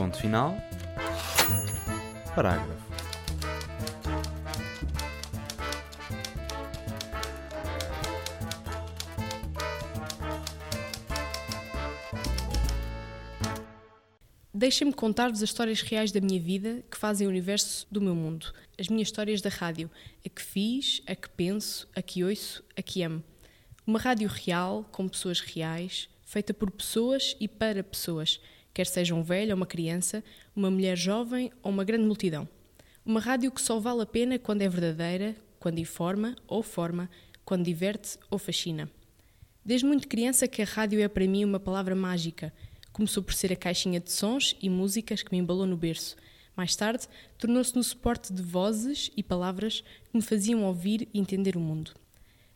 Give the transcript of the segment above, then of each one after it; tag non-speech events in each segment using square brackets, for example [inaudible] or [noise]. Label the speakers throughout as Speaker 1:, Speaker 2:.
Speaker 1: Ponto final. Parágrafo.
Speaker 2: Deixem-me contar-vos as histórias reais da minha vida que fazem o universo do meu mundo. As minhas histórias da rádio. A que fiz, a que penso, a que ouço, a que amo. Uma rádio real, com pessoas reais, feita por pessoas e para pessoas, quer seja um velho ou uma criança, uma mulher jovem ou uma grande multidão. Uma rádio que só vale a pena quando é verdadeira, quando informa ou forma, quando diverte ou fascina. Desde muito criança que a rádio é para mim uma palavra mágica. Começou por ser a caixinha de sons e músicas que me embalou no berço. Mais tarde, tornou-se no suporte de vozes e palavras que me faziam ouvir e entender o mundo.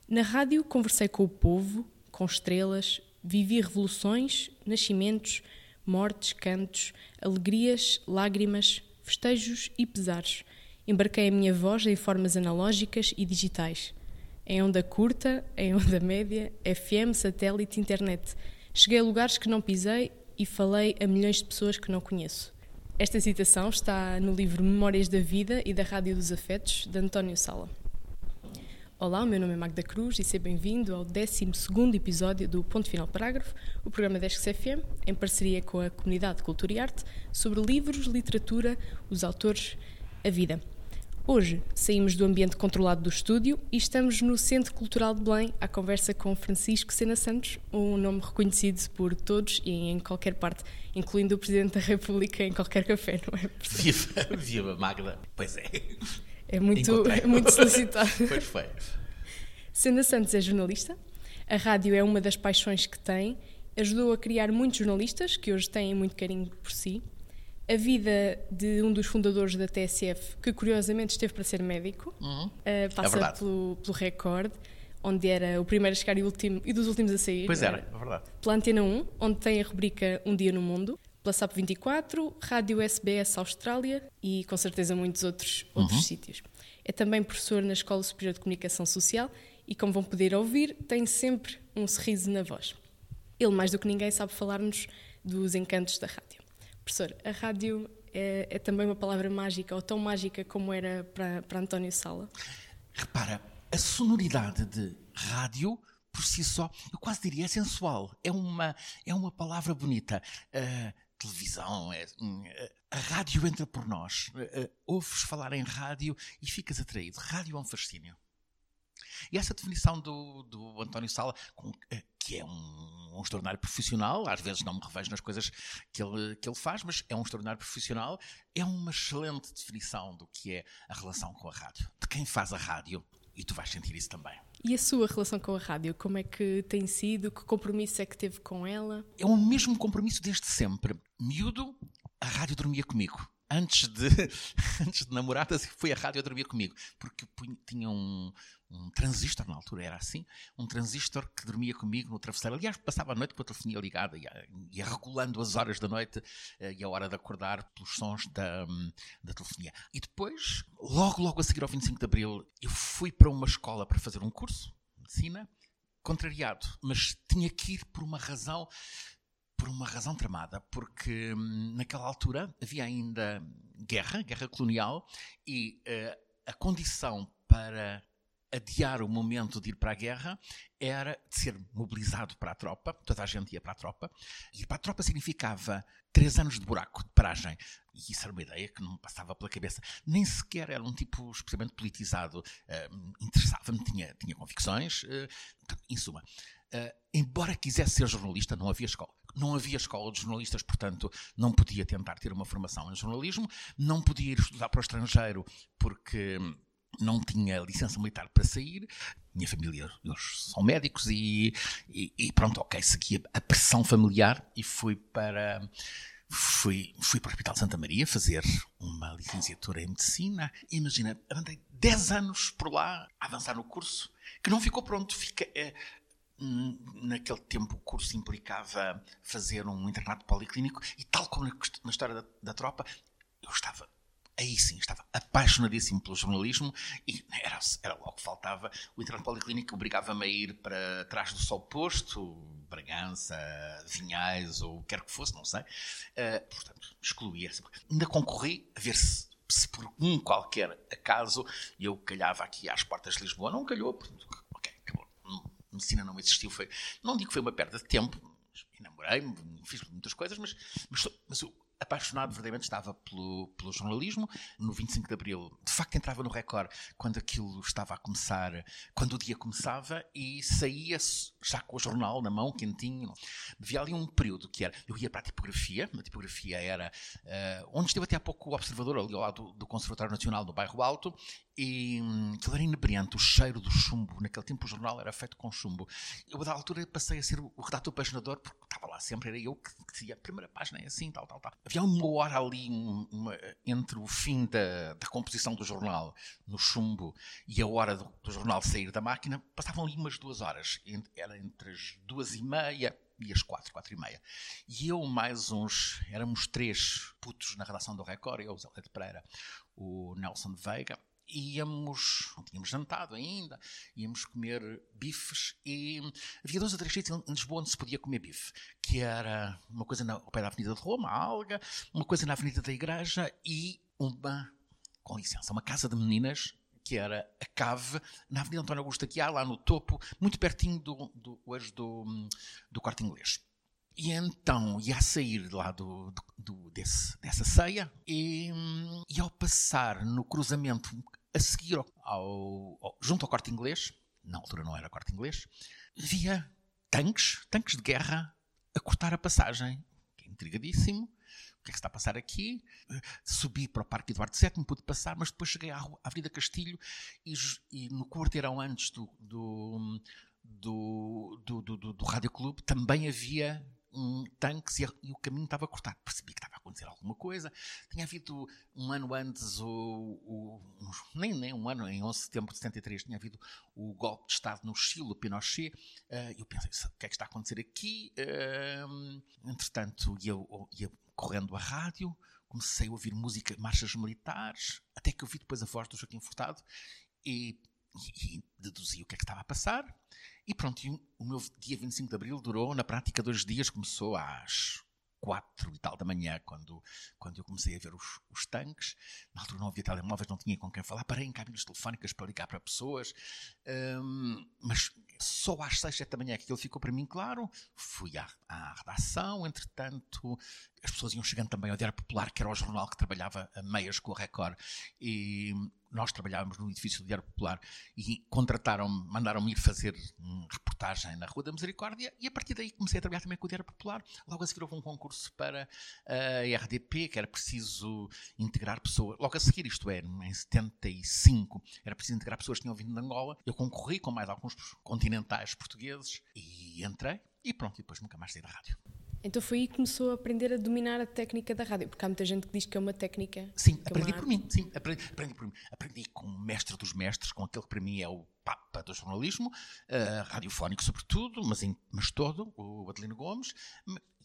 Speaker 2: Na rádio conversei com o povo, com estrelas, vivi revoluções, nascimentos, mortes, cantos, alegrias, lágrimas, festejos e pesares. Embarquei a minha voz em formas analógicas e digitais. Em onda curta, em onda média, FM, satélite, internet. Cheguei a lugares que não pisei e falei a milhões de pessoas que não conheço. Esta citação está no livro Memórias da Vida e da Rádio dos Afetos, de António Sala. Olá, o meu nome é Magda Cruz e seja bem-vindo ao 12 episódio do Ponto Final Parágrafo, o programa da FM, em parceria com a Comunidade de Cultura e Arte, sobre livros, literatura, os autores, a vida. Hoje saímos do ambiente controlado do estúdio e estamos no Centro Cultural de Belém à conversa com Francisco Sena Santos, um nome reconhecido por todos e em qualquer parte, incluindo o Presidente da República em qualquer café, não é?
Speaker 3: Viva, viva Magda, pois é.
Speaker 2: É muito, é muito solicitado. [laughs]
Speaker 3: foi.
Speaker 2: Sena Santos é jornalista, a rádio é uma das paixões que tem, ajudou a criar muitos jornalistas que hoje têm muito carinho por si. A vida de um dos fundadores da TSF, que curiosamente esteve para ser médico,
Speaker 3: Uhum.
Speaker 2: uh, passa
Speaker 3: É
Speaker 2: pelo, pelo recorde, onde era o primeiro a chegar e, o último, e dos últimos a sair.
Speaker 3: Pois
Speaker 2: não
Speaker 3: era, é verdade.
Speaker 2: Pela Antena 1, onde tem a rubrica Um Dia no Mundo, pela SAP 24, Rádio SBS Austrália e com certeza muitos outros, outros sítios. É também professor na Escola Superior de Comunicação Social e, como vão poder ouvir, tem sempre um sorriso na voz. Ele, mais do que ninguém, sabe falar-nos dos encantos da rádio. Professor, a rádio é, é também uma palavra mágica, ou tão mágica como era para, para António Sala?
Speaker 3: Repara, a sonoridade de rádio, por si só, eu quase diria é sensual. É uma, é uma palavra bonita. Uh, televisão, é, hum, a rádio entra por nós. Uh, ouves falar em rádio e ficas atraído. Rádio é um fascínio. E essa definição do, do António Sala, com, uh, que é um, um, extraordinário profissional, às vezes não me revejo nas coisas que ele, que ele faz, mas é um extraordinário profissional, é uma excelente definição do que é a relação com a rádio, de quem faz a rádio, e tu vais sentir isso também.
Speaker 2: E a sua relação com a rádio, como é que tem sido? Que compromisso é que teve com ela?
Speaker 3: É o mesmo compromisso desde sempre. Miúdo, a rádio dormia comigo. Antes de, [laughs] antes de namoradas, foi a rádio a dormir comigo. Porque tinha um, um transistor, na altura era assim, um transistor que dormia comigo no travesseiro. Aliás, passava a noite com a telefonia ligada, ia, ia regulando as horas da noite uh, e a hora de acordar pelos sons da, da telefonia. E depois, logo, logo a seguir ao 25 de Abril, eu fui para uma escola para fazer um curso de medicina, contrariado, mas tinha que ir por uma razão por uma razão tramada, porque hum, naquela altura havia ainda guerra, guerra colonial, e uh, a condição para adiar o momento de ir para a guerra era de ser mobilizado para a tropa, toda a gente ia para a tropa, e para a tropa significava três anos de buraco, de paragem. E isso era uma ideia que não passava pela cabeça. Nem sequer era um tipo especialmente politizado. Uh, Interessava-me, tinha, tinha convicções, uh, em suma. Uh, embora quisesse ser jornalista, não havia escola. Não havia escola de jornalistas, portanto, não podia tentar ter uma formação em jornalismo, não podia ir estudar para o estrangeiro porque não tinha licença militar para sair. Minha família, eles são médicos e, e, e pronto, ok, segui a pressão familiar e fui para fui, fui para o Hospital de Santa Maria fazer uma licenciatura em Medicina. Imagina, andei 10 anos por lá a avançar no curso, que não ficou pronto. Fica, é, naquele tempo o curso implicava fazer um internato policlínico e tal como na, história da, da tropa, eu estava aí sim, estava apaixonadíssimo pelo jornalismo e era, era logo que faltava. O internato policlínico obrigava-me a ir para trás do sol posto, Bragança, Vinhais ou o que quer que fosse, não sei. Uh, portanto, excluía. Ainda concorri a ver se, se por um qualquer acaso eu calhava aqui às portas de Lisboa. Não calhou, portanto. Medicina não existiu. Foi, não digo que foi uma perda de tempo, namorei-me, fiz muitas coisas, mas, mas, mas eu apaixonado verdadeiramente estava pelo, pelo jornalismo. No 25 de Abril, de facto, entrava no Record quando aquilo estava a começar, quando o dia começava e saía já com o jornal na mão, quentinho. Havia ali um período que era. Eu ia para a tipografia, a tipografia era uh, onde esteve até há pouco o Observador, ali ao lado do, do Conservatório Nacional, no Bairro Alto, e hum, aquilo era inebriante, o cheiro do chumbo. Naquele tempo o jornal era feito com chumbo. Eu, da altura, passei a ser o redator paginador, porque estava lá sempre, era eu que dizia a primeira página é assim, tal, tal, tal. Havia uma hora ali uma, entre o fim da, da, composição do jornal no chumbo e a hora do, do, jornal sair da máquina, passavam ali umas duas horas. Era entre as duas e meia e as quatro, quatro e meia. E eu, mais uns, éramos três putos na redação do Record, eu, o Zé Pereira, o Nelson Veiga íamos, não tínhamos jantado ainda, íamos comer bifes e havia dois ou três sítios em Lisboa onde se podia comer bife, que era uma coisa na, ao pé da Avenida de Roma, a Alga, uma coisa na Avenida da Igreja e uma, com licença, uma casa de meninas que era a Cave, na Avenida António Augusto Aguiar, lá no topo, muito pertinho do, do, hoje do, do Corte Inglês. E então ia sair lá do, do, desse, dessa ceia e, e, ao passar no cruzamento a seguir ao, ao, junto ao corte inglês, na altura não era corte inglês, via tanques, tanques de guerra a cortar a passagem. Intrigadíssimo. O que é que está a passar aqui? Subi para o Parque Eduardo VII, pude passar, mas depois cheguei à Avenida Castilho e, e no quarteirão antes do, do, do, do, do, do Rádio Clube também havia um, tanques e, e, o caminho estava cortado. Percebi que estava a acontecer alguma coisa. Tinha havido um ano antes, o, o um, nem, nem um ano, em 11 de setembro de 73, tinha havido o golpe de Estado no Chile, o Pinochet. Uh, eu pensei, o que é que está a acontecer aqui? Uh, entretanto, eu ia correndo a rádio, comecei a ouvir música, marchas militares, até que eu vi depois a voz do Joaquim Furtado e, e, deduzi o que é que estava a passar. E pronto, e o meu dia 25 de Abril durou, na prática, dois dias. Começou às quatro e tal da manhã, quando, quando eu comecei a ver os, os tanques. Na altura não havia telemóveis, não tinha com quem falar. Parei em cabines telefónicas para ligar para pessoas. Um, mas só às seis, sete da manhã que aquilo ficou para mim claro. Fui à, à redação, entretanto, as pessoas iam chegando também ao Diário Popular, que era o jornal que trabalhava a meias com o Record. E nós trabalhávamos no edifício do Diário Popular e contrataram-me, mandaram-me ir fazer reportagem na Rua da Misericórdia e a partir daí comecei a trabalhar também com o Diário Popular. Logo a seguir houve um concurso para a RDP, que era preciso integrar pessoas. Logo a seguir, isto é, em 75, era preciso integrar pessoas que tinham vindo de Angola. Eu concorri com mais alguns continentais portugueses e entrei e pronto, e depois nunca mais saí da rádio.
Speaker 2: Então foi aí que começou a aprender a dominar a técnica da rádio, porque há muita gente que diz que é uma técnica.
Speaker 3: Sim, é aprendi é por mim, sim, aprendi, aprendi, por mim. Aprendi com o mestre dos mestres, com aquele que para mim é o papa do jornalismo, uh, radiofónico sobretudo, mas, em, mas todo, o Adelino Gomes,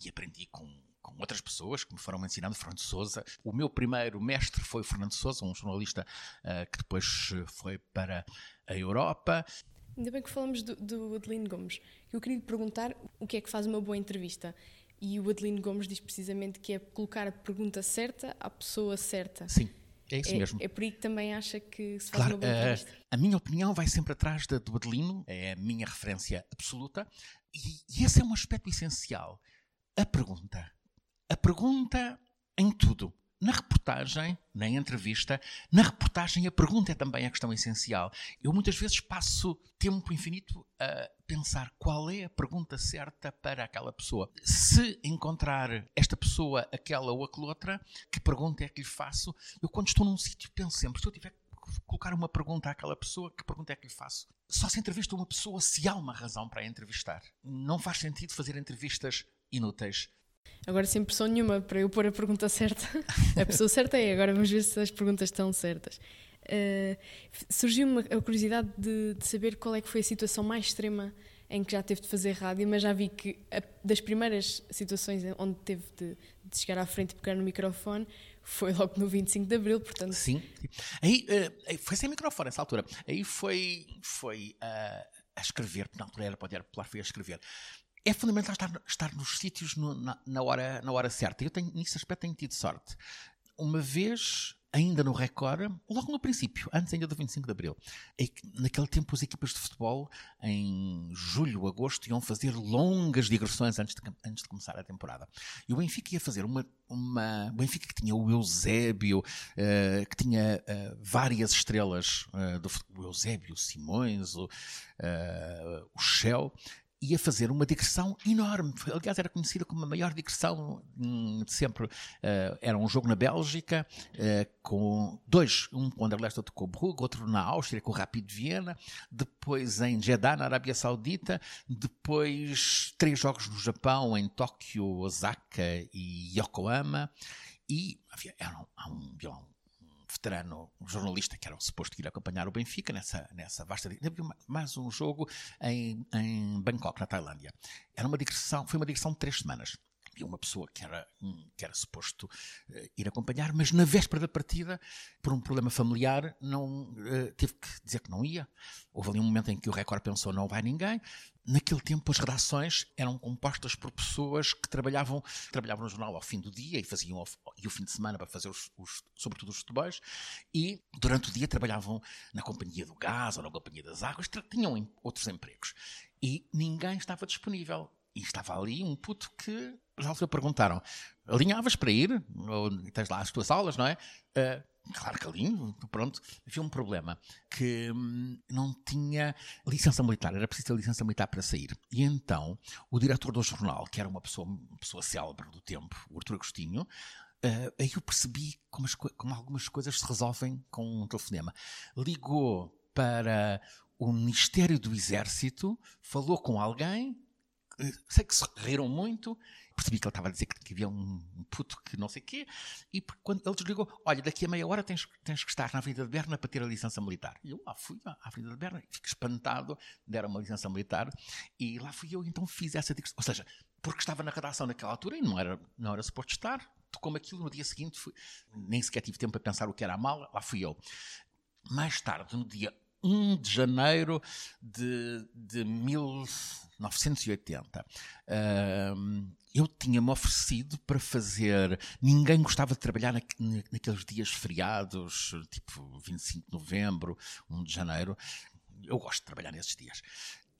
Speaker 3: e aprendi com com outras pessoas que me foram ensinando, Fernando Souza. O meu primeiro mestre foi o Fernando Souza, um jornalista uh, que depois foi para a Europa.
Speaker 2: Ainda bem que falamos do, do Adelino Gomes. Eu queria lhe perguntar o que é que faz uma boa entrevista. E o Adelino Gomes diz precisamente que é colocar a pergunta certa à pessoa certa.
Speaker 3: Sim. É isso
Speaker 2: é,
Speaker 3: mesmo.
Speaker 2: É por aí que também acha que se faz claro, uma boa
Speaker 3: entrevista. Uh, a minha opinião vai sempre atrás da do Adelino, é a minha referência absoluta, e, e esse é um aspecto essencial. A pergunta. A pergunta em tudo. Na reportagem, na entrevista, na reportagem a pergunta é também a questão essencial. Eu muitas vezes passo tempo infinito a pensar qual é a pergunta certa para aquela pessoa. Se encontrar esta pessoa, aquela ou aquela outra, que pergunta é que lhe faço? Eu quando estou num sítio penso sempre, se eu tiver que colocar uma pergunta àquela pessoa, que pergunta é que lhe faço? Só se entrevista uma pessoa se há uma razão para a entrevistar. Não faz sentido fazer entrevistas inúteis.
Speaker 2: Agora, sem pressão nenhuma para eu pôr a pergunta [laughs] certa. A pessoa certa é, agora vamos ver se as perguntas estão certas. Uh, surgiu-me a curiosidade de, de, saber qual é que foi a situação mais extrema em que já teve de fazer rádio, mas já vi que a, das primeiras situações onde teve de, de, chegar à frente e pegar no microfone foi logo no 25 de Abril, portanto...
Speaker 3: Sim, aí uh, foi sem microfone nessa altura, aí foi, foi uh, a escrever, na altura era para o Diário Popular, foi a escrever é fundamental estar, estar nos sítios no, na, na, hora, na hora certa. Eu tenho, nesse aspecto tenho tido sorte. Uma vez ainda no Record, logo no princípio, antes ainda do 25 de Abril. É naquele tempo as equipas de futebol, em julho, agosto, iam fazer longas digressões antes de, antes de começar a temporada. E o Benfica ia fazer uma... uma o Benfica que tinha o Eusébio, uh, que tinha uh, várias estrelas uh, do futebol, o Eusébio, o Simões, o, o Shell, ia fazer uma digressão enorme. Aliás, era conhecida como a maior digressão hum, de sempre. Uh, era um jogo na Bélgica, uh, com dois, um com o Anderlecht, outro com o Brugge, outro na Áustria, com o Rapid de Viena, depois em Jeddah, na Arábia Saudita, depois três jogos no Japão, em Tóquio, Osaka e Yokohama, e havia, era um, um, veterano jornalista que era suposto ir acompanhar o Benfica nessa, nessa vasta. Havia mais um jogo em, em Bangkok, na Tailândia. Era uma digressão, foi uma digressão de três semanas uma pessoa que era, que era suposto uh, ir acompanhar, mas na véspera da partida, por um problema familiar, não uh, teve que dizer que não ia. Houve ali um momento em que o Record pensou não vai ninguém. Naquele tempo as redações eram compostas por pessoas que trabalhavam, trabalhavam no jornal ao fim do dia e faziam e o fim de semana para fazer os, os, sobretudo os futebols e durante o dia trabalhavam na companhia do gás ou na companhia das águas, tinham outros empregos. E ninguém estava disponível. E estava ali um puto que já se perguntaram: alinhavas para ir? Ou tens lá as tuas aulas, não é? Uh, claro que alinho, pronto. Havia um problema que hum, não tinha licença militar, era preciso ter licença militar para sair. E então o diretor do jornal, que era uma pessoa, uma pessoa célebre do tempo, o Artur Agostinho, Uh, aí eu percebi como, as, como, algumas coisas se resolvem com um telefonema. Ligou para o Ministério do Exército, falou com alguém sei que se riram muito, percebi que ele estava a dizer que, havia um, puto que não sei o quê, e quando ele desligou, olha, daqui a meia hora tens, tens que estar na Avenida de Berna para ter a licença militar. E eu lá fui à Avenida de Berna, fico espantado, deram uma licença militar, e lá fui eu, então fiz essa digressão. Ou seja, porque estava na redação naquela altura e não era, não era suposto estar, tocou-me aquilo, no dia seguinte fui, nem sequer tive tempo para pensar o que era a mala, lá fui eu. Mais tarde, no dia 1 de janeiro de, de 1980. Uh, eu tinha-me oferecido para fazer. Ninguém gostava de trabalhar na, naqueles dias feriados, tipo 25 de novembro, 1 de janeiro. Eu gosto de trabalhar nesses dias.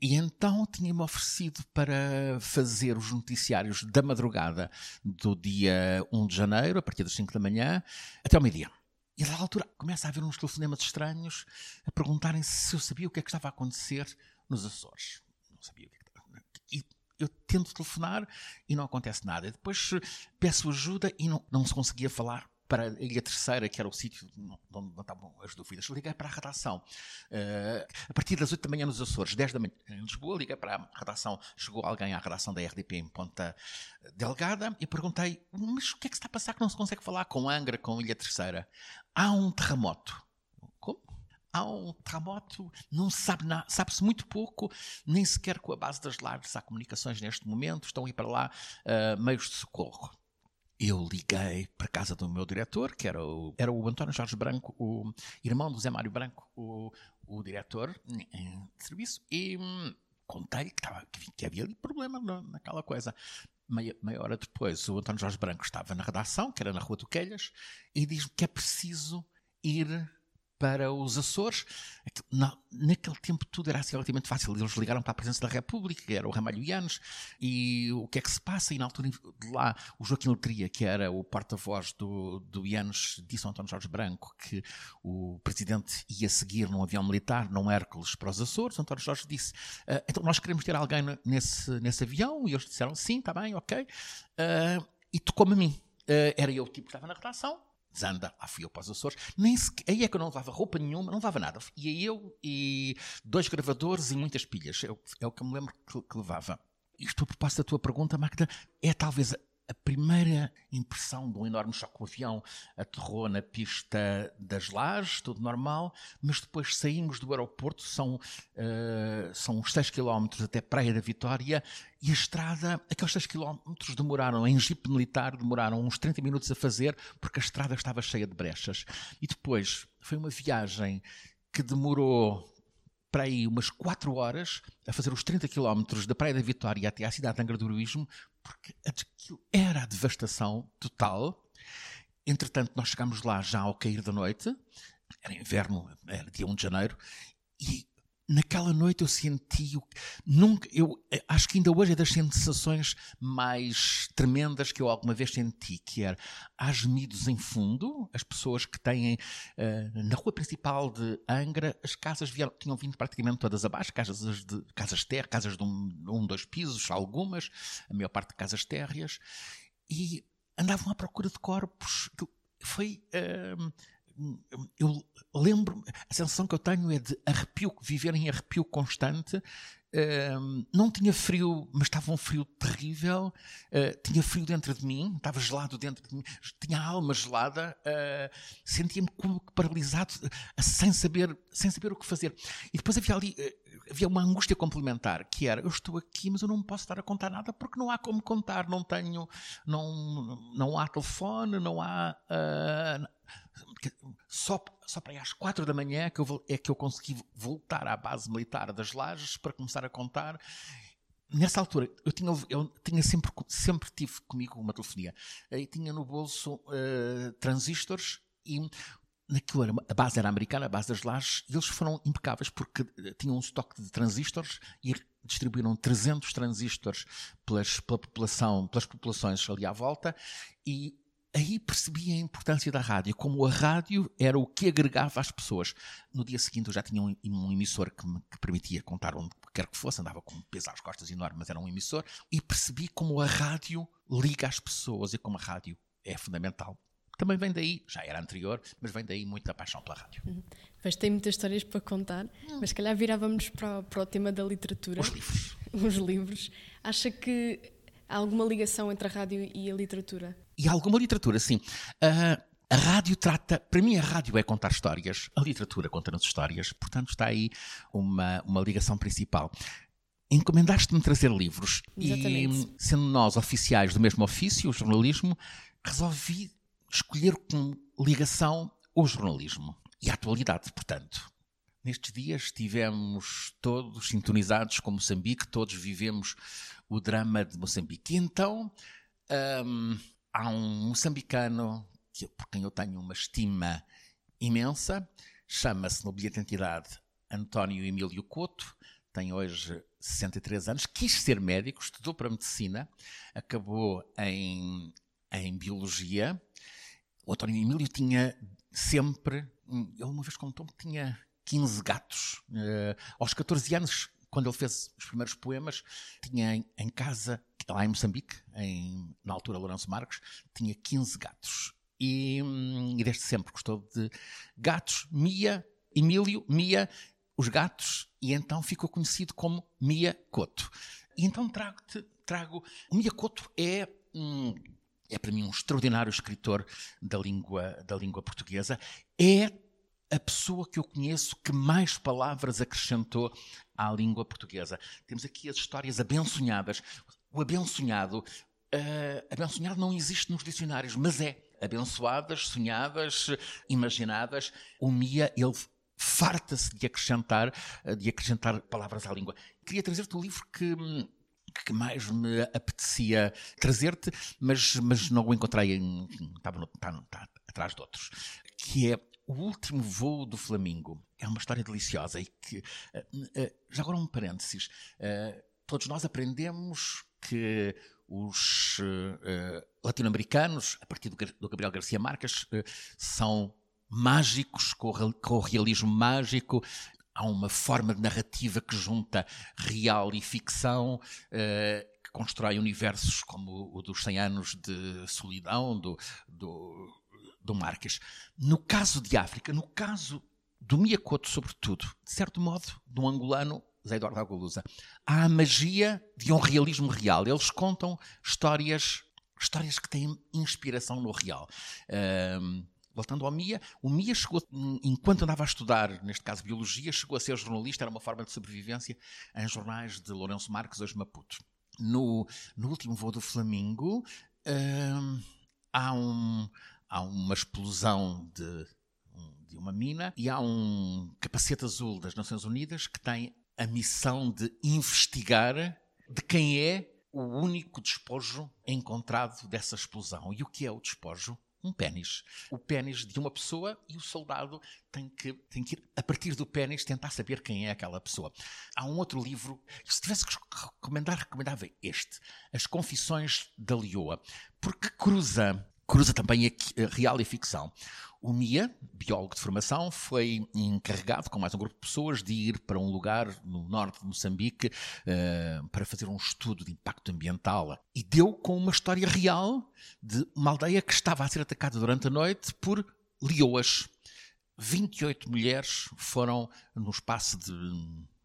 Speaker 3: E então tinha-me oferecido para fazer os noticiários da madrugada do dia 1 de janeiro, a partir das 5 da manhã, até ao meio-dia. E a altura começa a haver uns telefonemas estranhos a perguntarem se eu sabia o que é que estava a acontecer nos Açores. Não sabia o que, é que estava E eu tento telefonar e não acontece nada. Depois peço ajuda e não, não se conseguia falar para a Ilha Terceira, que era o sítio onde estavam as dúvidas. Liguei para a redação. Uh, a partir das 8 da manhã nos Açores, 10 da manhã em Lisboa, liguei para a redação. Chegou alguém à redação da RDP em Ponta Delgada e perguntei: Mas o que é que se está a passar que não se consegue falar com Angra, com Ilha Terceira? Há um terremoto. Como? há um terremoto, não se sabe nada, sabe-se muito pouco, nem sequer com a base das lares há comunicações neste momento, estão a ir para lá uh, meios de socorro eu liguei para a casa do meu diretor, que era o, era o António Jorge Branco, o irmão do Zé Mário Branco, o, o diretor em serviço, e hum, contei que, estava, que, havia ali problema naquela coisa. Meia, meia hora depois, o António Jorge Branco estava na redação, que era na Rua do Quelhas, e diz-me que é preciso ir para os Açores. naquele tempo tudo era assim relativamente fácil. Eles ligaram para a presença da República, era o Ramalho Yanes, e o que é que se passa? E na altura de lá, o Joaquim Letria, que era o porta-voz do, do Yanes, disse ao António Jorge Branco que o presidente ia seguir num avião militar, num Hércules, para os Açores. O António Jorge disse: uh, então nós queremos ter alguém nesse, nesse avião, e eles disseram: sim, está bem, ok. Uh, e tocou-me a mim. Uh, era eu o tipo que estava na redação, Zanda, lá fui eu para os Açores, nem sequer, aí é que eu não levava roupa nenhuma, não levava nada. Ia eu e dois gravadores e muitas pilhas, é o, é o que eu me lembro que, que levava. Isto a propósito da tua pergunta, Magda, é talvez a primeira impressão de um enorme choque. O avião aterrou na pista das Lajes, tudo normal, mas depois saímos do aeroporto, são, uh, são uns 6 km até Praia da Vitória, e a estrada, aqueles 6 km demoraram, em jipe militar, demoraram uns 30 minutos a fazer, porque a estrada estava cheia de brechas. E depois foi uma viagem que demorou para aí umas 4 horas a fazer os 30 quilómetros da Praia da Vitória até à cidade de Angra do Heroísmo, porque aquilo era a devastação total. Entretanto, nós chegámos lá já ao cair da noite, era inverno, era dia 1 de janeiro, e naquela noite eu senti nunca eu eh, acho que ainda hoje é das sensações mais tremendas que eu alguma vez senti que era há gemidos em fundo as pessoas que têm uh, na rua principal de Angra as casas vieram, tinham vindo praticamente todas abaixo casas de casas terra casas de um, um dois pisos algumas a maior parte de casas térreas e andavam à procura de corpos foi uh, eu lembro, a sensação que eu tenho é de arrepio, viver em arrepio constante. Uh, não tinha frio, mas estava um frio terrível. Uh, tinha frio dentro de mim, estava gelado dentro de mim, tinha a alma gelada. Uh, Sentia-me como que paralisado, sem saber, sem saber o que fazer. E depois havia ali havia uma angústia complementar que era eu estou aqui mas eu não posso estar a contar nada porque não há como contar não tenho não não há telefone não há só, só para aí às quatro da manhã que, eu, é que eu consegui voltar à base militar das lajes para começar a contar. Nessa altura, eu tinha, eu tinha sempre, sempre tive comigo uma telefonia. E tinha no bolso uh, transistores e naquilo era, a base era americana, a base das lajes, e eles foram impecáveis porque eh, tinham um estoque de transistores e distribuíram 300 transistores pelas, pela população, pelas populações ali à volta e aí percebi a importância da rádio, como a rádio era o que agregava às pessoas. No dia seguinte eu já tinha um, um emissor que me que permitia contar onde quer que fosse, andava com um peso às costas enorme, mas era um emissor, e percebi como a rádio liga às pessoas e como a rádio é fundamental. Também vem daí, já era anterior, mas vem daí muita paixão pela rádio. Uhum.
Speaker 2: Mas tem muitas histórias para contar, hum. mas se calhar virávamos para, para o tema da literatura.
Speaker 3: Os livros. [laughs]
Speaker 2: Os livros. Acha que há alguma ligação entre a rádio e a literatura?
Speaker 3: E alguma literatura, sim. Uh, a rádio trata, para mim a rádio é contar histórias, a literatura conta-nos histórias, portanto está aí uma, uma ligação principal. Encomendaste-me trazer livros
Speaker 2: Exatamente.
Speaker 3: e, sendo nós oficiais do mesmo ofício, o jornalismo, resolvi escolher com ligação o jornalismo e a atualidade, portanto. Nestes dias estivemos todos sintonizados com Moçambique, todos vivemos o drama de Moçambique. E então, um, há um moçambicano que, por quem eu tenho uma estima imensa, chama-se no bilhete de identidade António Emílio Couto, tem hoje 63 anos, quis ser médico, estudou para medicina, acabou em, em biologia. O António Emílio tinha sempre, ele uma vez contou-me que tinha 15 gatos. Uh, aos 14 anos, quando ele fez os primeiros poemas, tinha em, em casa lá em Moçambique, em, na altura Lourenço Marques, tinha 15 gatos. E, hum, e desde sempre gostou de gatos. Mia, Emílio, Mia, os gatos, e então ficou conhecido como Mia Couto. E então trago-te, trago. Mia Couto é. Hum, é para mim um extraordinário escritor da língua, da língua portuguesa. É a pessoa que eu conheço que mais palavras acrescentou à língua portuguesa. Temos aqui as histórias abençonhadas o abençonhado. Uh, abençonhado não existe nos dicionários, mas é. Abençoadas, sonhadas, imaginadas. O Mia, ele farta-se de acrescentar, de acrescentar palavras à língua. Queria trazer-te o livro que que mais me apetecia trazer-te, mas, mas não o encontrei, em, estava, no, atrás de outros, que é O Último Voo do Flamingo. É uma história deliciosa e que, uh, já agora um parênteses, todos nós aprendemos que os uh, latino-americanos, a partir do, do, Gabriel Garcia Marques, uh, são mágicos, com o, com o realismo mágico. Há uma forma de narrativa que junta real e ficção, uh, que constrói universos como o dos 100 anos de solidão do, do, do Marques. No caso de África, no caso do Miyakoto, sobretudo, de certo modo, do angolano, Zé Eduardo Agualusa, há a magia de um realismo real. Eles contam histórias, histórias que têm inspiração no real. Um, voltando ao Mia, o Mia chegou, enquanto andava a estudar, neste caso biologia, chegou a ser jornalista, era uma forma de sobrevivência em jornais de Lourenço Marques, hoje Maputo. No, no último voo do Flamingo, um, há, um, há uma explosão de de uma mina e há um capacete azul das Nações Unidas que tem a missão de investigar de quem é o único despojo encontrado dessa explosão. E o que é o despojo? um pênis. O pênis de uma pessoa e o soldado tem que, tem que ir, a partir do pênis, tentar saber quem é aquela pessoa. Há um outro livro, se tivesse que recomendar, recomendava este, As Confissões da Lioa, porque cruza cruza também real e ficção. O Mia, biólogo de formação, foi encarregado, com mais um grupo de pessoas, de ir para um lugar no norte de Moçambique uh, para fazer um estudo de impacto ambiental. E deu com uma história real de uma aldeia que estava a ser atacada durante a noite por leoas. 28 mulheres foram, no espaço de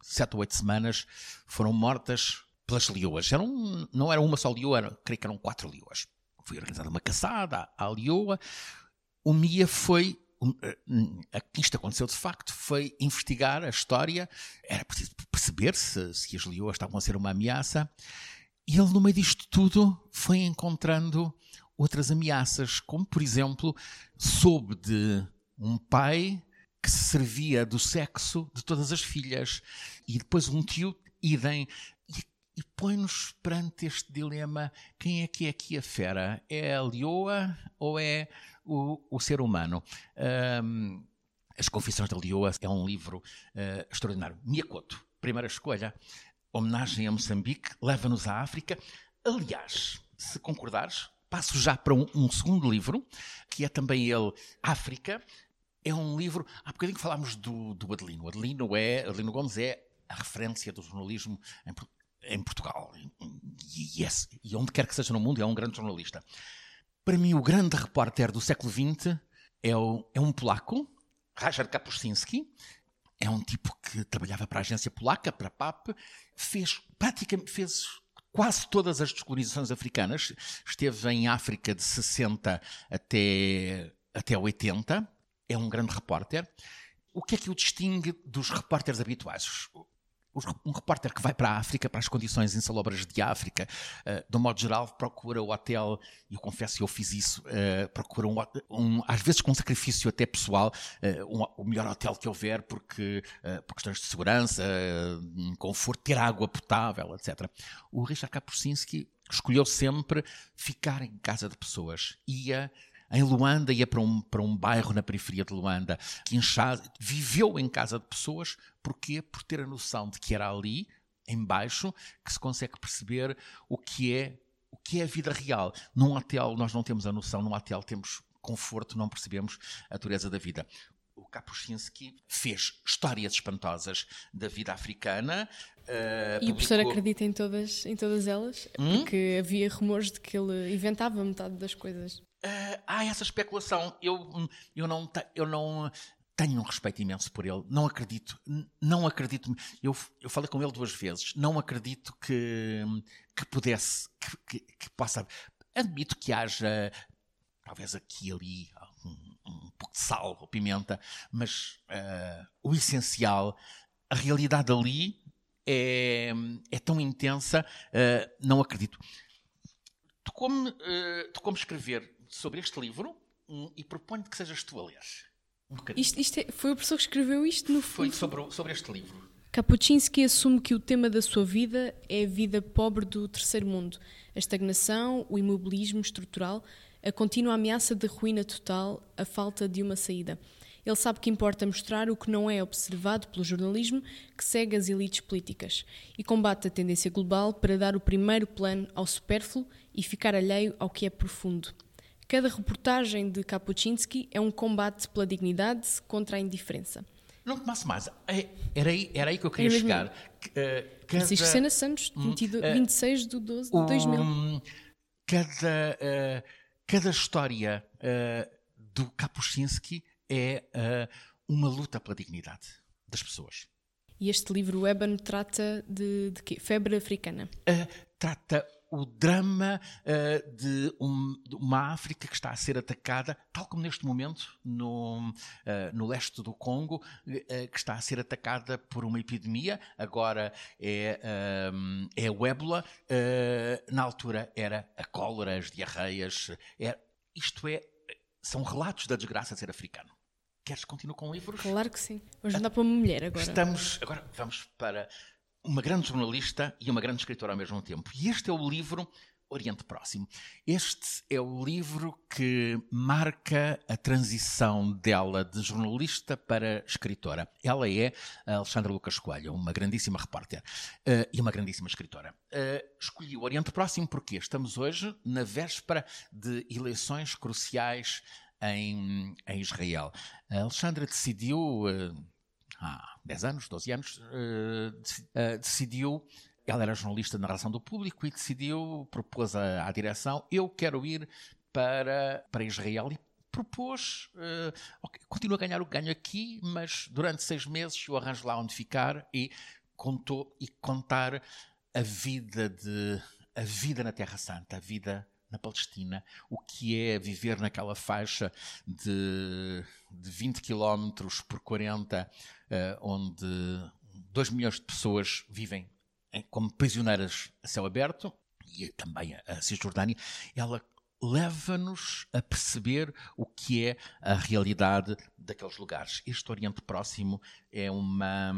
Speaker 3: 7 ou 8 semanas, foram mortas pelas leoas. Eram, não era uma só leoa, creio que eram quatro leoas foi organizada uma caçada à leoa. O Mia foi eh, isto aconteceu de facto foi investigar a história, era preciso perceber se, se as leoas estavam a ser uma ameaça, e ele, no meio disto tudo, foi encontrando outras ameaças, como, por exemplo, soube de um pai que se servia do sexo de todas as filhas, e depois um tio, idem, e põe-nos perante este dilema: quem é que é aqui a fera? É a leoa ou é o, o ser humano? Um, As Confissões da Leoa é um livro uh, extraordinário. Miyakoto, primeira escolha, homenagem a Moçambique, leva-nos à África. Aliás, se concordares, passo já para um, um, segundo livro, que é também ele África. É um livro. Há bocadinho falámos do, do Adelino. Adelino, é, Adelino Gomes é a referência do jornalismo em, Portugal e, e onde quer que seja no mundo, é um grande jornalista. Para mim, o grande repórter do século XX é, o, é um polaco, Rajar Kapuscinski. É um tipo que trabalhava para a agência polaca, para a PAP, fez praticamente fez quase todas as descolonizações africanas. Esteve em África de 60 até, até 80. É um grande repórter. O que é que o distingue dos repórteres habituais? Um repórter que vai para a África, para as condições insalubres de África, uh, de um modo geral, procura o hotel, e eu confesso que eu fiz isso, uh, procura um, um, às vezes com sacrifício até pessoal, uh, um, o melhor hotel que houver, porque, por questões de segurança, conforto, ter água potável, etc. O Richard Kapuscinski escolheu sempre ficar em casa de pessoas. Ia em Luanda, ia para um, para um bairro na periferia de Luanda, Kinshasa, viveu em casa de pessoas, porquê? Por ter a noção de que era ali, embaixo, que se consegue perceber o que é o que é a vida real. Num hotel nós não temos a noção, num hotel temos conforto, não percebemos a dureza da vida. O Kapuscinski fez histórias espantosas da vida africana.
Speaker 2: Uh, e publicou... o professor acredita em todas, em todas elas? Hum? Porque havia rumores de que ele inventava metade das coisas.
Speaker 3: Uh, há essa especulação. Eu, eu, não, eu não tenho um respeito imenso por ele. Não acredito. Não acredito. Eu, eu falei com ele duas vezes. Não acredito que, que pudesse, que, que, que possa. Admito que haja, talvez aqui e ali, um, um pouco de sal ou pimenta, mas uh, o essencial, a realidade ali é, é tão intensa, uh, não acredito. Tu como, uh, tu como escrever sobre este livro um, e proponho que sejas tu a ler.
Speaker 2: Um isto, isto é, foi o professor que escreveu isto no
Speaker 3: Foi sobre, sobre este livro.
Speaker 2: Kapuscinski assume que o tema da sua vida é a vida pobre do terceiro mundo, a estagnação, o imobilismo estrutural, a contínua ameaça de ruína total, a falta de uma saída. Ele sabe que importa mostrar o que não é observado pelo jornalismo que segue as elites políticas e combate a tendência global para dar o primeiro plano ao supérfluo e ficar alheio ao que é profundo. Cada reportagem de Kapuscinski é um combate pela dignidade contra a indiferença.
Speaker 3: Não tomasse mais. É, era aí, era aí que eu queria chegar.
Speaker 2: Uh, Francisco Sena Santos, 22, uh, 26 de 12 de 2000. Um,
Speaker 3: cada, uh, cada história uh, do Kapuscinski é uma luta pela dignidade das pessoas.
Speaker 2: E este livro, o Ébano, trata de, de quê? Febre africana?
Speaker 3: trata o drama uh, de, um, de, uma África que está a ser atacada, tal como neste momento no, uh, no leste do Congo, uh, que está a ser atacada por uma epidemia, agora é, é o ébola, na altura era a cólera, as diarreias, é, isto é, são relatos da desgraça de ser africano. Queres continuar com livros?
Speaker 2: Claro que sim. Vamos andar para uma mulher agora.
Speaker 3: Estamos, agora vamos para uma grande jornalista e uma grande escritora ao mesmo tempo. E este é o livro Oriente Próximo. Este é o livro que marca a transição dela de jornalista para escritora. Ela é Alexandra Lucas Coelho, uma grandíssima repórter uh, e uma grandíssima escritora. Uh, escolhi o Oriente Próximo porque estamos hoje na véspera de eleições cruciais em, em Israel. A Alexandra decidiu, uh, há 10 anos, 12 anos, uh, decidiu. Ela era jornalista de narração do público e decidiu, propôs à, à direção: eu quero ir para, para Israel e propôs, uh, okay, continuo a ganhar o ganho aqui, mas durante seis meses eu arranjo lá onde ficar e contou e contar a vida de a vida na Terra Santa, a vida na Palestina, o que é viver naquela faixa de, de 20 km por 40, uh, onde 2 milhões de pessoas vivem em, como prisioneiras a céu aberto, e também a, a Cisjordânia, ela leva-nos a perceber o que é a realidade daqueles lugares. Este Oriente Próximo é, uma,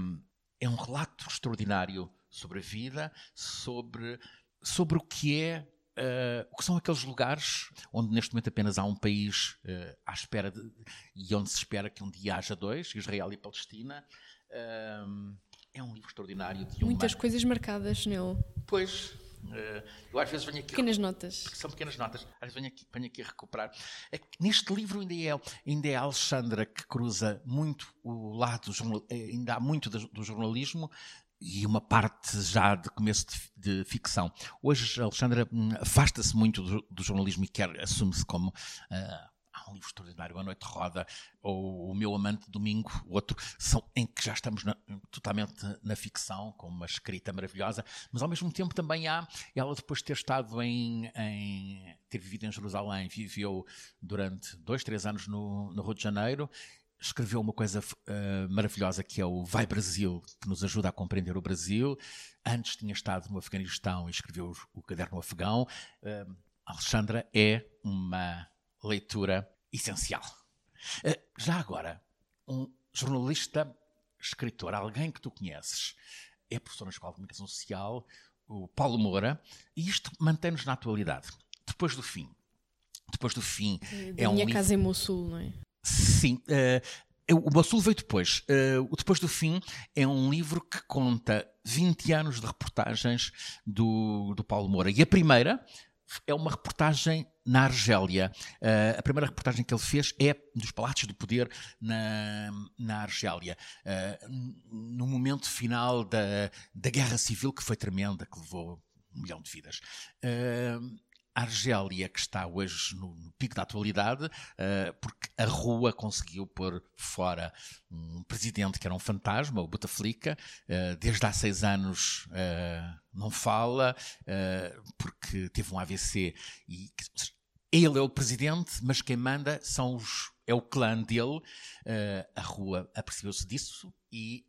Speaker 3: é um relato extraordinário sobre a vida, sobre, sobre o que é Uh, o que são aqueles lugares onde neste momento apenas há um país uh, à espera de, e onde se espera que um dia haja dois, Israel e Palestina. Uh, é um livro extraordinário. De
Speaker 2: Muitas uma... coisas marcadas nele.
Speaker 3: Pois. eu às vezes venho aqui.
Speaker 2: Pequenas notas.
Speaker 3: São pequenas notas. Às vezes venho aqui, venho aqui a recuperar. É neste livro ainda é, ainda é a Alexandra que cruza muito o lado, ainda há muito do jornalismo, e uma parte já de começo de, de ficção. Hoje, Alexandra hum, afasta-se muito do, do, jornalismo e quer, assume-se como. Uh, há um livro extraordinário, A Noite Roda, ou O Meu Amante Domingo, outro, são, em que já estamos na, totalmente na ficção, com uma escrita maravilhosa, mas ao mesmo tempo também há, ela depois de ter estado em, em ter vivido em Jerusalém, viveu durante dois, três anos no, no Rio de Janeiro, escreveu uma coisa uh, maravilhosa que é o Vai Brasil, que nos ajuda a compreender o Brasil. Antes tinha estado no Afeganistão e escreveu o, Caderno Afegão. Uh, Alexandra é uma leitura essencial. Uh, já agora, um jornalista, escritor, alguém que tu conheces, é professor na Escola de Comunicação Social, o Paulo Moura, e isto mantém-nos na atualidade. Depois do fim. Depois do fim.
Speaker 2: Da é minha um casa livro... em Mossul, não é?
Speaker 3: Sim. Uh, o Bassul veio depois. Uh, Depois do Fim é um livro que conta 20 anos de reportagens do, do Paulo Moura. E a primeira é uma reportagem na Argélia. Uh, a primeira reportagem que ele fez é dos Palácios do Poder na, na Argélia. Uh, no momento final da, da Guerra Civil, que foi tremenda, que levou um milhão de vidas. Uh, Argélia, que está hoje no, no pico da atualidade, uh, porque a rua conseguiu pôr fora um presidente que era um fantasma, o Bouteflika, uh, desde há seis anos uh, não fala, porque teve um AVC e ele é o presidente, mas quem manda são os, é o clã dele. a rua apercebeu-se disso e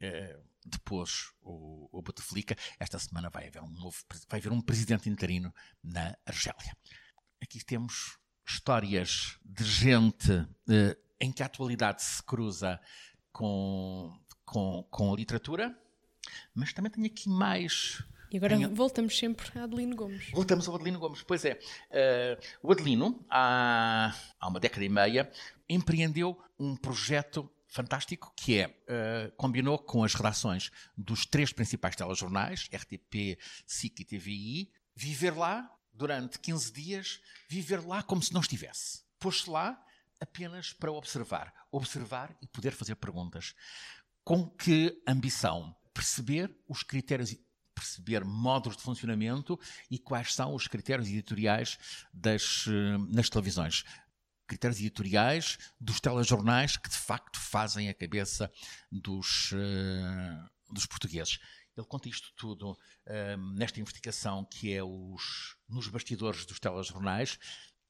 Speaker 3: depois o, o Bouteflika, esta semana vai haver um novo, vai haver um presidente interino na Argélia. Aqui temos histórias de gente eh, em que a atualidade se cruza com, com, com a literatura, mas também tenho aqui mais
Speaker 2: e agora tenho... voltamos sempre a Adelino Gomes.
Speaker 3: Voltamos ao Adelino Gomes, pois é. Uh, o Adelino, há, há uma década e meia, empreendeu um projeto fantástico que é, uh, combinou com as redações dos três principais telejornais, RTP, SIC e TVI, viver lá durante 15 dias, viver lá como se não estivesse. Pôs-se lá apenas para observar. Observar e poder fazer perguntas. Com que ambição? Perceber os critérios perceber modos de funcionamento e quais são os critérios editoriais das, eh, nas televisões critérios editoriais dos telejornais que de facto fazem a cabeça dos, uh, dos portugueses. Ele conta isto tudo uh, nesta investigação que é os nos bastidores dos telejornais.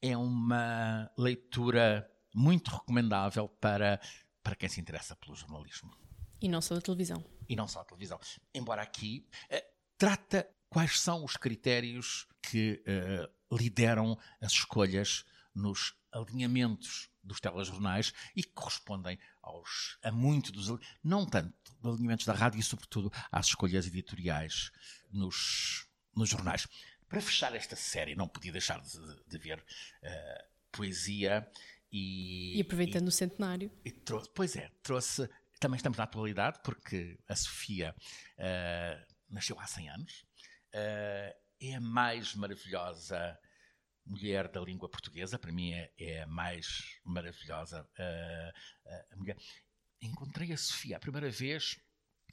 Speaker 3: É uma leitura muito recomendável para, para quem se interessa pelo jornalismo.
Speaker 2: E não só da televisão.
Speaker 3: E não só da televisão. Embora aqui uh, trata quais são os critérios que lideram as escolhas nos alinhamentos dos telejornais e que correspondem aos, a muito dos, não tanto dos alinhamentos da rádio e sobretudo às escolhas editoriais nos, nos jornais. Para fechar esta série, não podia deixar de, de ver uh, poesia e...
Speaker 2: E aproveitando e, o centenário.
Speaker 3: E trouxe, pois é, trouxe... Também estamos na atualidade, porque a Sofia uh, nasceu há 100 anos. Uh, é a mais maravilhosa mulher da língua portuguesa, para mim é, é a mais maravilhosa uh, uh, mulher. Encontrei a Sofia a primeira vez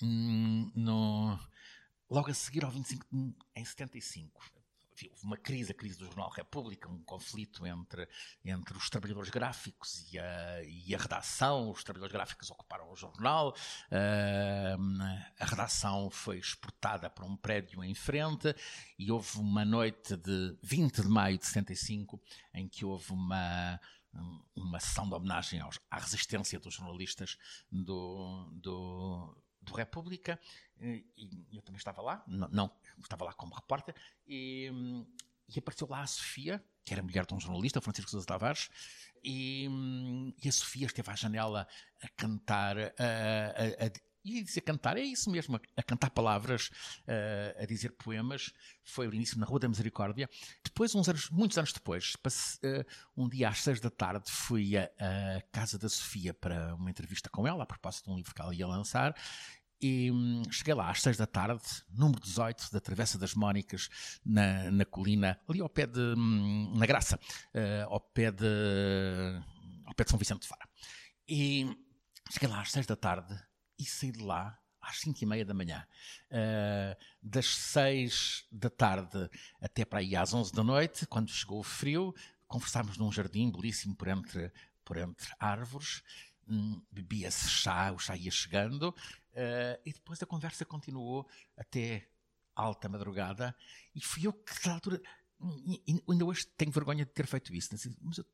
Speaker 3: hum, no, logo a seguir ao 25 de, em 75 houve uma crise, a crise do Jornal República, um conflito entre, entre os trabalhadores gráficos e a, e a redação. Os trabalhadores gráficos ocuparam o jornal, uh, a redação foi exportada para um prédio em frente e houve uma noite de 20 de maio de 65 em que houve uma uma sessão de homenagem aos, à resistência dos jornalistas do, do, do República e eu também estava lá, não, não estava lá como repórter, e, e, apareceu lá a Sofia, que era mulher de um jornalista, Francisco Sousa Tavares, e, e, a Sofia esteve à janela a cantar, a, a, a e dizer cantar, é isso mesmo, a cantar palavras, a, a dizer poemas. Foi o início na Rua da Misericórdia. Depois, uns anos, muitos anos depois, um dia às seis da tarde, fui à casa da Sofia para uma entrevista com ela, a propósito de um livro que ela ia lançar, e hum, cheguei lá às seis da tarde, número 18 da Travessa das Mónicas, na, na colina, ali ao pé de. Hum, na Graça, uh, ao, pé de, ao pé de São Vicente de Fara. E cheguei lá às seis da tarde e saí de lá às cinco e meia da manhã. Uh, das seis da tarde até para aí às onze da noite, quando chegou o frio, conversámos num jardim belíssimo por entre, por entre árvores. Hum, bebia-se chá, o chá ia chegando, Uh, e depois a conversa continuou até alta madrugada e fui eu que, na altura, e, ainda hoje tenho vergonha de ter feito isso. Mas eu,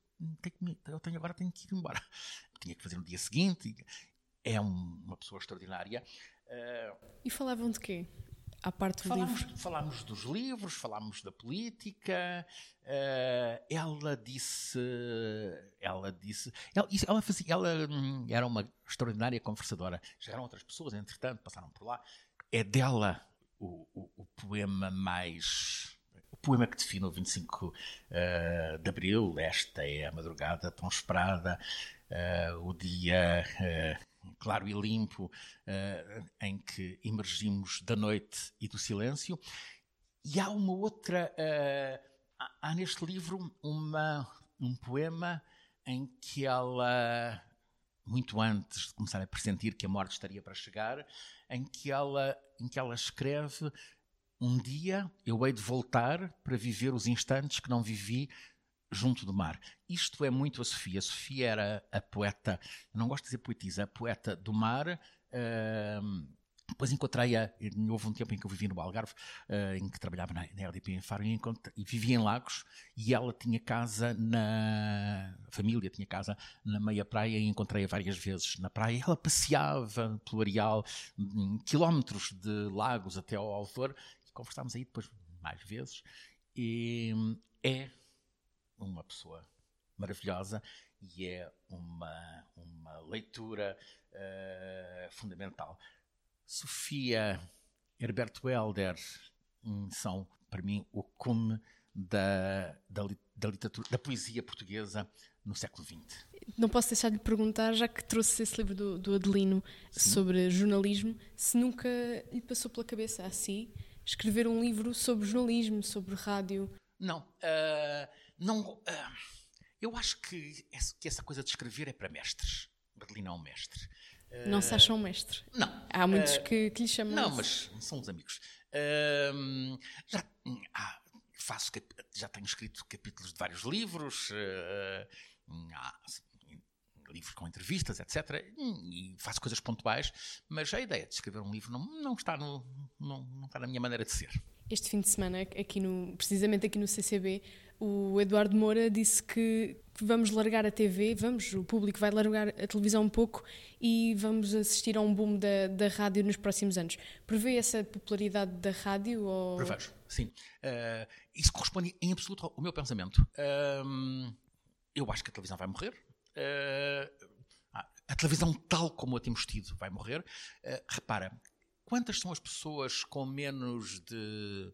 Speaker 3: tenho, eu tenho, agora tenho que ir embora. [laughs] Tinha que fazer no dia seguinte. É um, uma pessoa extraordinária. Uh,
Speaker 2: e falavam de quê? À parte do
Speaker 3: falámos,
Speaker 2: livro?
Speaker 3: Falámos dos livros, falámos da política. Uh, ela disse, ela disse, ela, ela, fazia, ela hum, era uma extraordinária conversadora. Chegaram outras pessoas, entretanto, passaram por lá. É dela o, o, o poema mais o poema que define o 25 uh, de Abril, esta é a madrugada tão esperada, uh, o dia claro e limpo, uh, em que emergimos da noite e do silêncio. E há uma outra. Uh, há, neste livro uma, um poema em que ela, muito antes de começar a pressentir que a morte estaria para chegar, em que ela, em que ela escreve. Um dia eu hei de voltar para viver os instantes que não vivi junto do mar. Isto é muito a Sofia. A Sofia era a poeta, não gosto de dizer poetisa, a poeta do mar. Uh, depois encontrei-a, houve um tempo em que eu vivi no Algarve, uh, em que trabalhava na, na RDP em Faro, e, e vivia em Lagos, e ela tinha casa na. A família tinha casa na meia praia, e encontrei-a várias vezes na praia. Ela passeava pelo areal, quilómetros de Lagos até ao Alfor, e conversámos aí depois mais vezes. E é uma pessoa maravilhosa e é uma, uma leitura uh, fundamental. Sofia, Herberto Helder são, para mim, o cume da, da, da, literatura, da poesia portuguesa no século XX.
Speaker 2: Não posso deixar de lhe perguntar, já que trouxe esse livro do, do Adelino Sim. sobre jornalismo, se nunca lhe passou pela cabeça a si escrever um livro sobre jornalismo, sobre rádio?
Speaker 3: Não. Uh, não, uh, eu acho que essa, que essa coisa de escrever é para mestres. Berlim é um mestre.
Speaker 2: Uh, não se acham mestre?
Speaker 3: Não.
Speaker 2: Há muitos uh, que, que lhe chamam
Speaker 3: Não, mas são os amigos. já, ah, faço, já tenho escrito capítulos de vários livros. há, livros com entrevistas, etc. E faço coisas pontuais, mas a ideia de escrever um livro não, não, está, no, não, não está na minha maneira de ser.
Speaker 2: Este fim de semana, aqui no, precisamente aqui no CCB, o Eduardo Moura disse que vamos largar a TV, vamos, o público vai largar a televisão um pouco e vamos assistir a um boom da, da rádio nos próximos anos. Prevê essa popularidade da rádio? Ou...
Speaker 3: Prevejo, sim. Uh, isso corresponde em absoluto ao meu pensamento. Uh, eu acho que a televisão vai morrer. Uh, a televisão tal como a temos tido vai morrer. Repara, quantas são as pessoas com menos de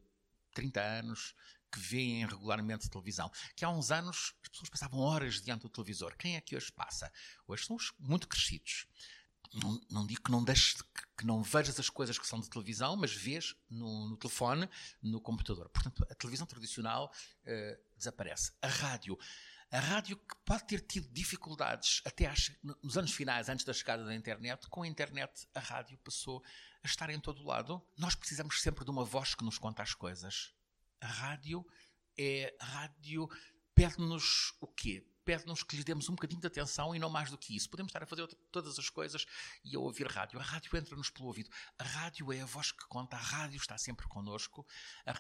Speaker 3: 30 anos que veem regularmente televisão? Que há uns anos as pessoas passavam horas diante do televisor. Quem é que hoje passa? Hoje são os muito crescidos. Não, não, digo que não deixes, que não vejas as coisas que são de televisão, mas vês no, no telefone, no computador. Portanto, a televisão tradicional uh, desaparece. A rádio. A rádio que pode ter tido dificuldades até às, nos anos finais, antes da chegada da internet, com a internet a rádio passou a estar em todo lado. Nós precisamos sempre de uma voz que nos conta as coisas. A rádio é. Rádio pede-nos o quê? pede-nos que lhe demos um bocadinho de atenção e não mais do que isso. Podemos estar a fazer todas as coisas e a ouvir rádio. A rádio entra-nos pelo ouvido. A rádio é a voz que conta, a rádio está sempre connosco.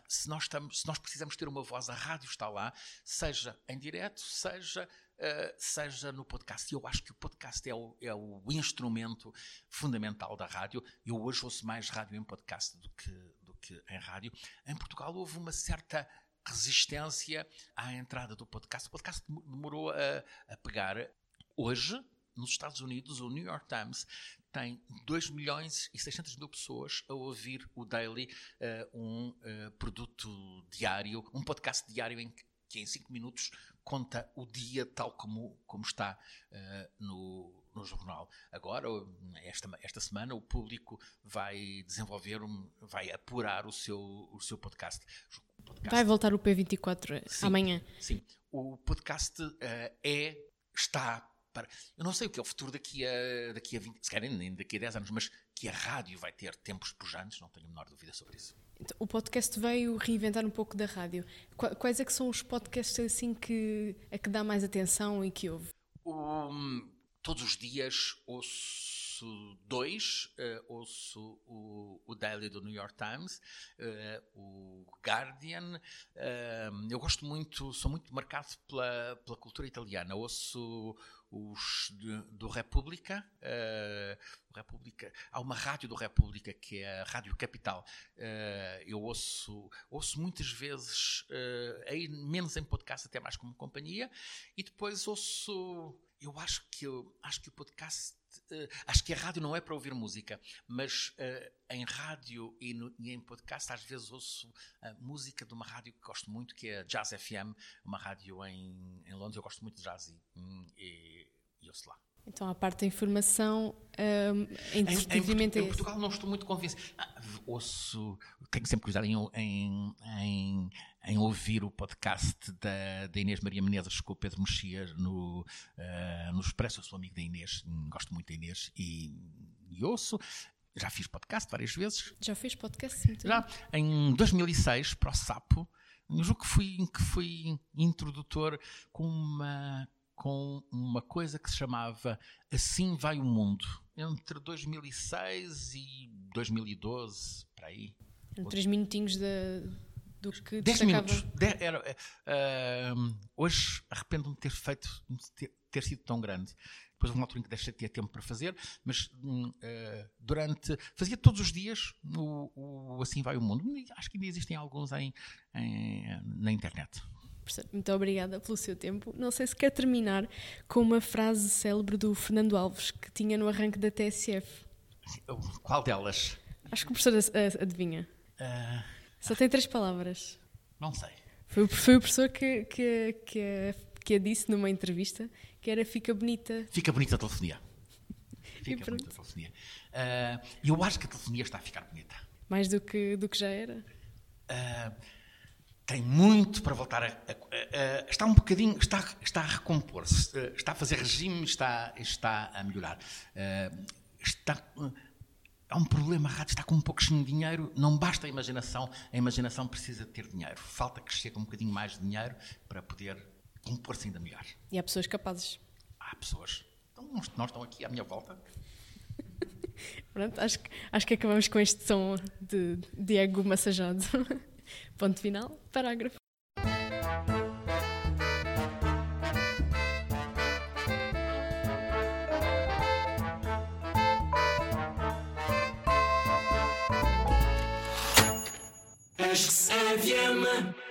Speaker 3: Se nós, estamos, se nós precisamos ter uma voz, a rádio está lá, seja em direto, seja Uh, seja no podcast. Eu acho que o podcast é o, é o, instrumento fundamental da rádio. Eu hoje ouço mais rádio em podcast do que, que em rádio. Em Portugal houve uma certa resistência à entrada do podcast. O podcast demorou a, a pegar. Hoje, nos Estados Unidos, o New York Times tem 2 milhões e 600 mil pessoas a ouvir o Daily, uh, um uh, produto diário, um podcast diário em que, em 5 minutos conta o dia tal como, como está uh, no, no jornal. Agora, esta, esta semana, o público vai desenvolver, um, vai apurar o seu, o seu podcast
Speaker 2: podcast. Vai voltar o P24 sim, amanhã.
Speaker 3: Sim. O podcast uh, é, está para. Eu não sei o que é o futuro daqui a, daqui a 20, se calhar nem daqui a 10 anos, mas que a rádio vai ter tempos pujantes, não tenho a menor dúvida sobre isso.
Speaker 2: Então, o podcast veio reinventar um pouco da rádio. Quais é que são os podcasts assim que, a que dá mais atenção e que ouve?
Speaker 3: Um, todos os dias ouço dois, uh, ouço o, o, Daily do New York Times, uh, o Guardian. Uh, eu gosto muito, sou muito marcado pela, pela cultura italiana. Ouço os de, do República, uh, República. Há uma rádio do República que é a Rádio Capital. Uh, eu ouço, ouço muitas vezes, uh, aí menos em podcast, até mais como companhia, e depois ouço. Eu acho que, eu, acho que o podcast uh, acho que a rádio não é para ouvir música, mas uh, em rádio e, no, e, em podcast às vezes ouço a música de uma rádio que gosto muito, que é a Jazz FM, uma rádio em, em Londres. Eu gosto muito de jazz e, e, e ouço lá.
Speaker 2: Então, a parte da informação, um,
Speaker 3: em, em, em, em Portugal não estou muito convencido. Ah, ouço, tenho sempre cuidado em, em, em, ouvir o podcast da, da, Inês Maria Menezes com o Pedro Mexia no, uh, no Expresso. Eu sou amigo da Inês, gosto muito da Inês e, e ouço. Já fiz podcast várias vezes.
Speaker 2: Já fez podcast? Muito
Speaker 3: Já. Em 2006, para o Sapo, eu julgo que fui, que fui introdutor com uma com uma coisa que se chamava Assim Vai o Mundo, entre 2006 e 2012, para aí.
Speaker 2: Três minutinhos de, do que
Speaker 3: Dez minutos. De, era, uh, hoje arrependo-me de ter feito, de ter, ter, sido tão grande. Depois houve uma altura em que deixei de ter tempo para fazer, mas uh, durante. Fazia todos os dias o, o Assim Vai o Mundo. Acho que ainda existem alguns em, em na internet.
Speaker 2: Muito obrigada pelo seu tempo. Não sei se quer terminar com uma frase célebre do Fernando Alves que tinha no arranque da TSF.
Speaker 3: Qual delas?
Speaker 2: Acho que o professor adivinha. Uh... Só tem três palavras.
Speaker 3: Não sei.
Speaker 2: Foi, foi o professor que, que, que, que a disse numa entrevista que era fica bonita.
Speaker 3: Fica bonita a telefonia. Fica bonita a telefonia. Uh, eu acho que a telefonia está a ficar bonita.
Speaker 2: Mais do que, do que já era?
Speaker 3: Uh, tem muito para voltar a, a, a, está um bocadinho está está a recompor-se está a fazer regime está está a melhorar está há um problema a rádio está com um pouquinho de dinheiro não basta a imaginação a imaginação precisa de ter dinheiro. Falta que chegue um bocadinho mais de dinheiro para poder compor-se ainda melhor.
Speaker 2: E há pessoas capazes.
Speaker 3: Há pessoas. Então nós estão aqui à minha volta. [laughs]
Speaker 2: Pronto, acho, acho que acabamos com este som de, de ego massajado. [laughs] Ponto final, parágrafo. wiemy.